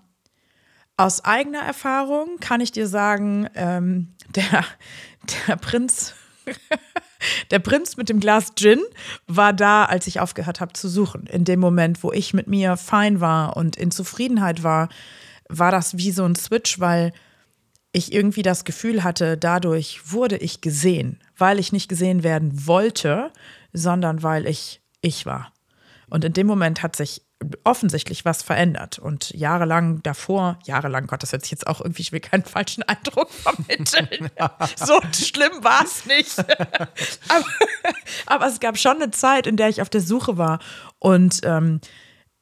aus eigener Erfahrung kann ich dir sagen, ähm, der, der Prinz, der Prinz mit dem Glas Gin war da, als ich aufgehört habe zu suchen. In dem Moment, wo ich mit mir fein war und in Zufriedenheit war, war das wie so ein Switch, weil ich irgendwie das Gefühl hatte, dadurch wurde ich gesehen, weil ich nicht gesehen werden wollte, sondern weil ich ich war. Und in dem Moment hat sich offensichtlich was verändert. Und jahrelang davor, jahrelang, Gott, das hört sich jetzt auch irgendwie, ich will keinen falschen Eindruck vermitteln. so schlimm war es nicht. aber, aber, es gab schon eine Zeit, in der ich auf der Suche war. Und ähm,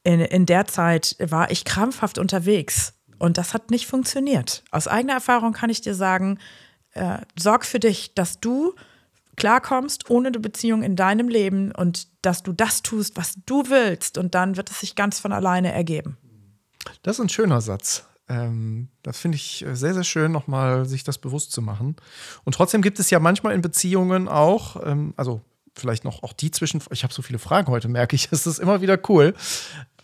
in, in der Zeit war ich krampfhaft unterwegs. Und das hat nicht funktioniert. Aus eigener Erfahrung kann ich dir sagen, äh, sorg für dich, dass du klarkommst ohne eine Beziehung in deinem Leben und dass du das tust, was du willst und dann wird es sich ganz von alleine ergeben. Das ist ein schöner Satz. Ähm, das finde ich äh, sehr, sehr schön, nochmal sich das bewusst zu machen. Und trotzdem gibt es ja manchmal in Beziehungen auch, ähm, also vielleicht noch auch die zwischen, ich habe so viele Fragen heute, merke ich, es ist immer wieder cool,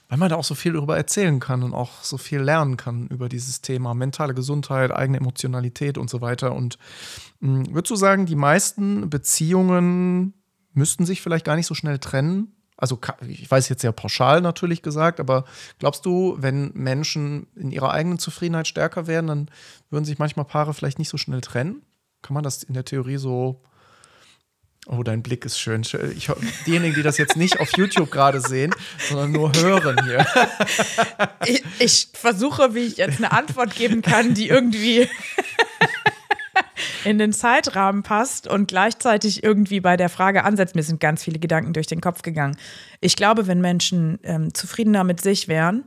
weil man da auch so viel darüber erzählen kann und auch so viel lernen kann über dieses Thema mentale Gesundheit, eigene Emotionalität und so weiter. Und mh, hm, würdest du sagen, die meisten Beziehungen müssten sich vielleicht gar nicht so schnell trennen? Also ich weiß jetzt sehr pauschal natürlich gesagt, aber glaubst du, wenn Menschen in ihrer eigenen Zufriedenheit stärker werden, dann würden sich manchmal Paare vielleicht nicht so schnell trennen? Kann man das in der Theorie so Oh, dein Blick ist schön. Ich, diejenigen, die das jetzt nicht auf YouTube gerade sehen, sondern nur hören hier. Ich, ich, versuche, wie ich jetzt eine Antwort geben kann, die irgendwie in den Zeitrahmen passt und gleichzeitig irgendwie bei der Frage ansetzt. Mir sind ganz viele Gedanken durch den Kopf gegangen. Ich glaube, wenn Menschen ähm, zufriedener mit sich wären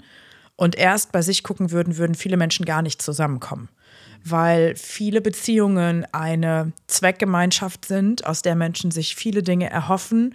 und erst bei sich gucken würden, würden viele Menschen gar nicht zusammenkommen weil viele Beziehungen eine Zweckgemeinschaft sind, aus der Menschen sich viele Dinge erhoffen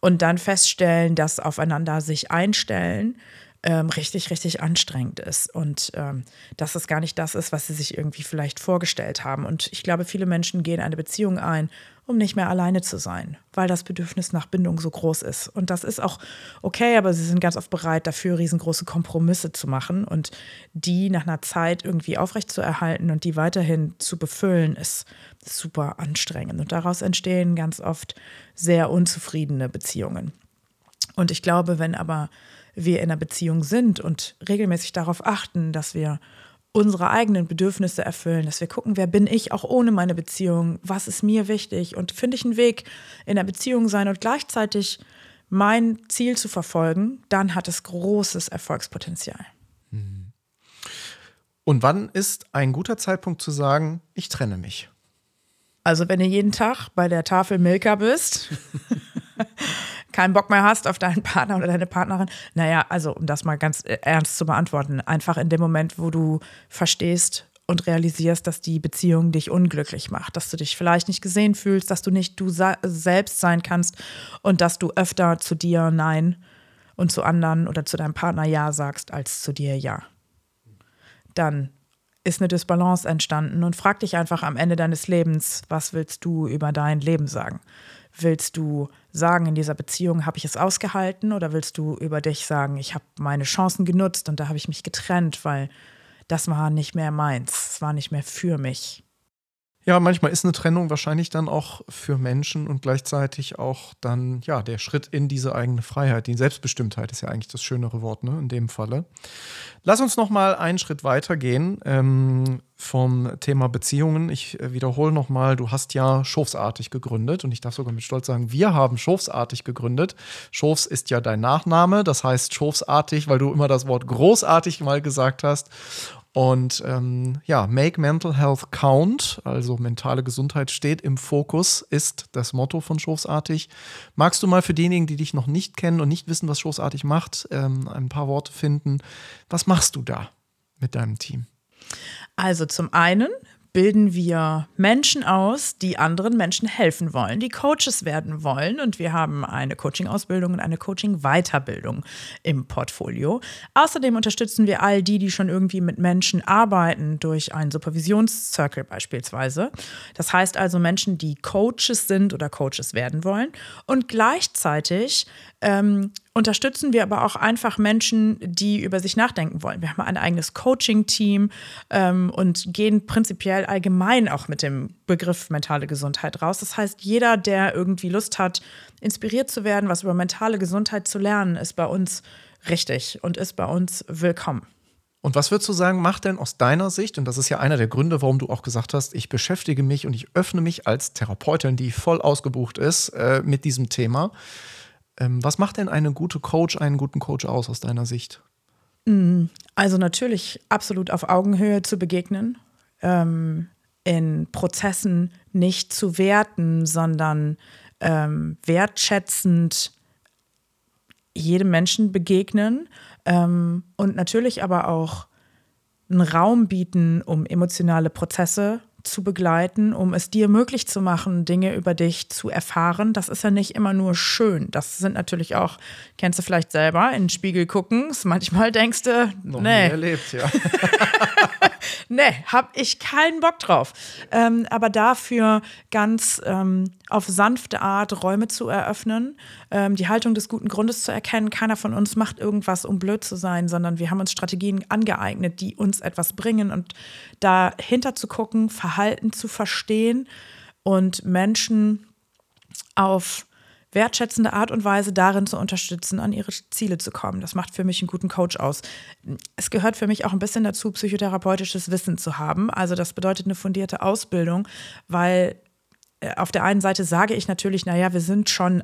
und dann feststellen, dass aufeinander sich einstellen ähm, richtig, richtig anstrengend ist und ähm, dass es gar nicht das ist, was sie sich irgendwie vielleicht vorgestellt haben. Und ich glaube, viele Menschen gehen eine Beziehung ein, um nicht mehr alleine zu sein, weil das Bedürfnis nach Bindung so groß ist. Und das ist auch okay, aber sie sind ganz oft bereit, dafür riesengroße Kompromisse zu machen und die nach einer Zeit irgendwie aufrechtzuerhalten und die weiterhin zu befüllen, ist super anstrengend. Und daraus entstehen ganz oft sehr unzufriedene Beziehungen. Und ich glaube, wenn aber wir in einer Beziehung sind und regelmäßig darauf achten, dass wir unsere eigenen Bedürfnisse erfüllen, dass wir gucken, wer bin ich auch ohne meine Beziehung, was ist mir wichtig und finde ich einen Weg in der Beziehung sein und gleichzeitig mein Ziel zu verfolgen, dann hat es großes Erfolgspotenzial. Mhm. Und wann ist ein guter Zeitpunkt zu sagen, ich trenne mich? Also wenn du jeden Tag bei der Tafel Milka bist keinen Bock mehr hast auf deinen Partner oder deine Partnerin. Naja, also um das mal ganz äh, ernst zu beantworten, einfach in dem Moment, wo du verstehst und realisierst, dass die Beziehung dich unglücklich macht, dass du dich vielleicht nicht gesehen fühlst, dass du nicht du selbst sein kannst und dass du öfter zu dir Nein und zu anderen oder zu deinem Partner Ja sagst als zu dir Ja. Dann ist eine Disbalance entstanden und frag dich einfach am Ende deines Lebens, was willst du über dein Leben sagen? Willst du sagen, in dieser Beziehung habe ich es ausgehalten oder willst du über dich sagen, ich habe meine Chancen genutzt und da habe ich mich getrennt, weil das war nicht mehr meins, es war nicht mehr für mich. Ja, manchmal ist eine Trennung wahrscheinlich dann auch für Menschen und gleichzeitig auch dann, ja, der Schritt in diese eigene Freiheit. Die Selbstbestimmtheit ist ja eigentlich das schönere Wort, ne, in dem Falle. Lass uns noch mal einen Schritt weiter gehen ähm, vom Thema Beziehungen. Ich äh, wiederhole noch mal, du hast ja Schofsartig gegründet und ich darf sogar mit Stolz sagen, wir haben Schofsartig gegründet. Schofs ist ja dein Nachname, das heißt Schofsartig, weil du immer das Wort großartig mal gesagt hast. Und ähm, ja, Make Mental Health Count, also mentale Gesundheit steht im Fokus, ist das Motto von Schoßartig. Magst du mal für diejenigen, die dich noch nicht kennen und nicht wissen, was Schoßartig macht, ähm, ein paar Worte finden? Was machst du da mit deinem Team? Also zum einen bilden wir Menschen aus, die anderen Menschen helfen wollen, die Coaches werden wollen. Und wir haben eine Coaching-Ausbildung und eine Coaching-Weiterbildung im Portfolio. Außerdem unterstützen wir all die, die schon irgendwie mit Menschen arbeiten, durch einen Supervisionszirkel beispielsweise. Das heißt also Menschen, die Coaches sind oder Coaches werden wollen. Und gleichzeitig ähm, unterstützen wir aber auch einfach Menschen, die über sich nachdenken wollen. Wir haben ein eigenes Coaching-Team ähm, und gehen prinzipiell allgemein auch mit dem Begriff mentale Gesundheit raus. Das heißt, jeder, der irgendwie Lust hat, inspiriert zu werden, was über mentale Gesundheit zu lernen, ist bei uns richtig und ist bei uns willkommen. Und was würdest du sagen, macht denn aus deiner Sicht, und das ist ja einer der Gründe, warum du auch gesagt hast, ich beschäftige mich und ich öffne mich als Therapeutin, die voll ausgebucht ist, äh, mit diesem Thema. Ähm, was macht denn eine gute Coach, einen guten Coach aus aus deiner Sicht? Mm, also natürlich absolut auf Augenhöhe zu begegnen, ähm, in Prozessen nicht zu werten, sondern ähm, wertschätzend jedem Menschen begegnen ähm, und natürlich aber auch einen Raum bieten, um emotionale Prozesse zu begleiten, um es dir möglich zu machen, Dinge über dich zu erfahren. Das ist ja nicht immer nur schön. Das sind natürlich auch, kennst du vielleicht selber, in den Spiegel gucken. Manchmal denkst du, Noch nee. Erlebt, ja. nee, hab ich keinen Bock drauf. Ähm, aber dafür ganz ähm, auf sanfte Art Räume zu eröffnen, ähm, die Haltung des guten Grundes zu erkennen. Keiner von uns macht irgendwas, um blöd zu sein, sondern wir haben uns Strategien angeeignet, die uns etwas bringen und dahinter zu gucken, Verhalten zu verstehen und Menschen auf wertschätzende Art und Weise darin zu unterstützen, an ihre Ziele zu kommen. Das macht für mich einen guten Coach aus. Es gehört für mich auch ein bisschen dazu, psychotherapeutisches Wissen zu haben. Also das bedeutet eine fundierte Ausbildung, weil äh, auf der einen Seite sage ich natürlich, naja, wir sind schon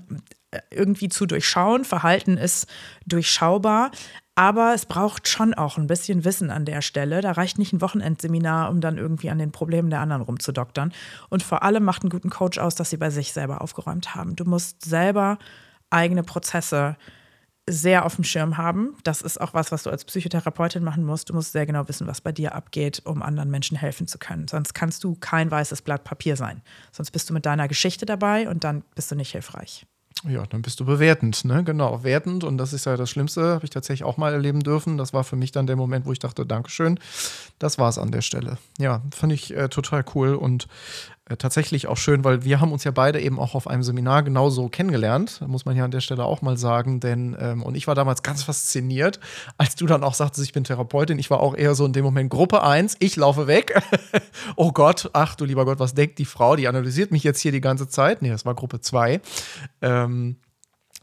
äh, irgendwie zu durchschauen, Verhalten ist durchschaubar, aber es braucht schon auch ein bisschen Wissen an der Stelle. Da reicht nicht ein Wochenendseminar, um dann irgendwie an den Problemen der anderen rumzudoktern. Und vor allem macht einen guten Coach aus, dass sie bei sich selber aufgeräumt haben. Du musst selber eigene Prozesse sehr auf dem Schirm haben. Das ist auch was, was du als Psychotherapeutin machen musst. Du musst sehr genau wissen, was bei dir abgeht, um anderen Menschen helfen zu können. Sonst kannst du kein weißes Blatt Papier sein. Sonst bist du mit deiner Geschichte dabei und dann bist du nicht hilfreich. Ja, dann bist du bewertend, ne? Genau, wertend. Und das ist ja das Schlimmste, habe ich tatsächlich auch mal erleben dürfen. Das war für mich dann der Moment, wo ich dachte, Dankeschön. Das war es an der Stelle. Ja, fand ich äh, total cool und äh, tatsächlich auch schön, weil wir haben uns ja beide eben auch auf einem Seminar genauso kennengelernt, muss man ja an der Stelle auch mal sagen, denn ähm, und ich war damals ganz fasziniert, als du dann auch sagtest, ich bin Therapeutin, ich war auch eher so in dem Moment Gruppe 1, ich laufe weg. oh Gott, ach du lieber Gott, was denkt die Frau, die analysiert mich jetzt hier die ganze Zeit. Nee, das war Gruppe 2. Ähm,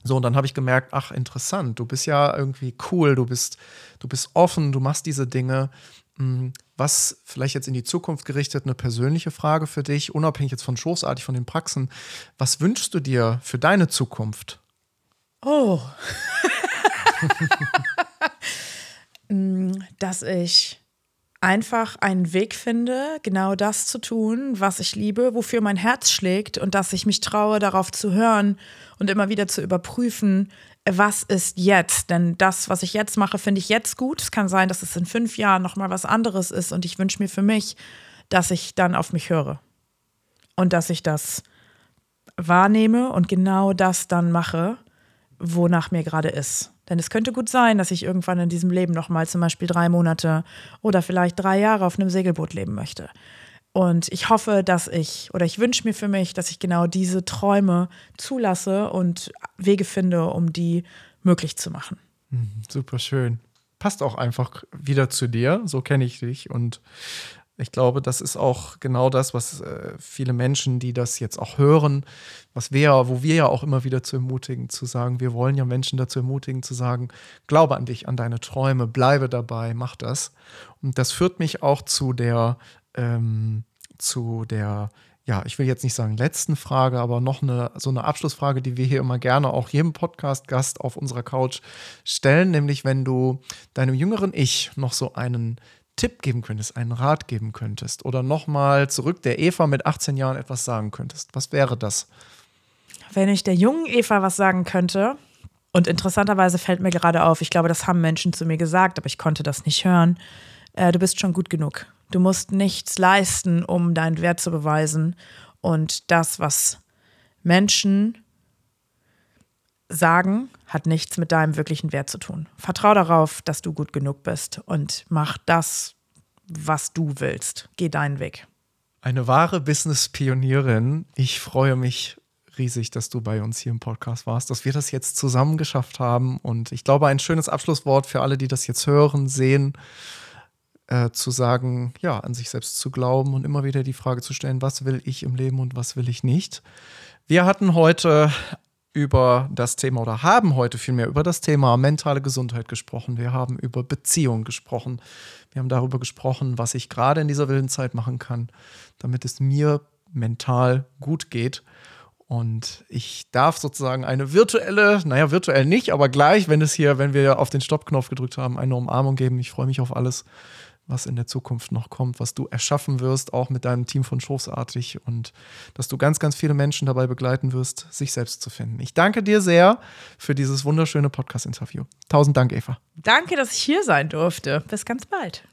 so, und dann habe ich gemerkt, ach, interessant, du bist ja irgendwie cool, du bist, du bist offen, du machst diese Dinge. Hm, was vielleicht jetzt in die Zukunft gerichtet eine persönliche Frage für dich, unabhängig jetzt von Schoßartig von den Praxen. Was wünschst du dir für deine Zukunft? Oh. Mm, dass ich einfach einen Weg finde, genau das zu tun, was ich liebe, wofür mein Herz schlägt und dass ich mich traue, darauf zu hören und immer wieder zu überprüfen, was ist jetzt? Denn das, was ich jetzt mache, finde ich jetzt gut. Es kann sein, dass es in fünf Jahren nochmal was anderes ist und ich wünsche mir für mich, dass ich dann auf mich höre und dass ich das wahrnehme und genau das dann mache, wonach mir gerade ist. Denn es könnte gut sein, dass ich irgendwann in diesem Leben nochmal zum Beispiel drei Monate oder vielleicht drei Jahre auf einem Segelboot leben möchte. Und ich hoffe, dass ich oder ich wünsche mir für mich, dass ich genau diese Träume zulasse und Wege finde, um die möglich zu machen. Mhm, super schön. Passt auch einfach wieder zu dir, so kenne ich dich. Und ich glaube, das ist auch genau das, was äh, viele Menschen, die das jetzt auch hören, was wir, wo wir ja auch immer wieder zu ermutigen, zu sagen, wir wollen ja Menschen dazu ermutigen, zu sagen, glaube an dich, an deine Träume, bleibe dabei, mach das. Und das führt mich auch zu der, ähm, zu der ja, ich will jetzt nicht sagen letzten Frage, aber noch eine so eine Abschlussfrage, die wir hier immer gerne auch jedem Podcast-Gast auf unserer Couch stellen, nämlich wenn du deinem jüngeren Ich noch so einen Tipp geben könntest, einen Rat geben könntest oder nochmal zurück der Eva mit 18 Jahren etwas sagen könntest, was wäre das? Wenn ich der jungen Eva was sagen könnte, und interessanterweise fällt mir gerade auf, ich glaube, das haben Menschen zu mir gesagt, aber ich konnte das nicht hören, äh, du bist schon gut genug. Du musst nichts leisten, um deinen Wert zu beweisen. Und das, was Menschen sagen, hat nichts mit deinem wirklichen Wert zu tun. Vertrau darauf, dass du gut genug bist und mach das, was du willst. Geh deinen Weg. Eine wahre Business-Pionierin. Ich freue mich riesig, dass du bei uns hier im Podcast warst, dass wir das jetzt zusammen geschafft haben. Und ich glaube, ein schönes Abschlusswort für alle, die das jetzt hören, sehen äh, zu sagen, ja, an sich selbst zu glauben und immer wieder die Frage zu stellen, was will ich im Leben und was will ich nicht. Wir hatten heute über das Thema oder haben heute vielmehr über das Thema mentale Gesundheit gesprochen. Wir haben über Beziehungen gesprochen. Wir haben darüber gesprochen, was ich gerade in dieser wilden Zeit machen kann, damit es mir mental gut geht. Und ich darf sozusagen eine virtuelle, naja, virtuell nicht, aber gleich, wenn es hier, wenn wir auf den Stoppknopf gedrückt haben, eine Umarmung geben. Ich freue mich auf alles, was in der Zukunft noch kommt, was du erschaffen wirst, auch mit deinem Team von Schoßartig und dass du ganz, ganz viele Menschen dabei begleiten wirst, sich selbst zu finden. Ich danke dir sehr für dieses wunderschöne Podcast-Interview. Tausend Dank, Eva. Danke, dass ich hier sein durfte. Bis ganz bald.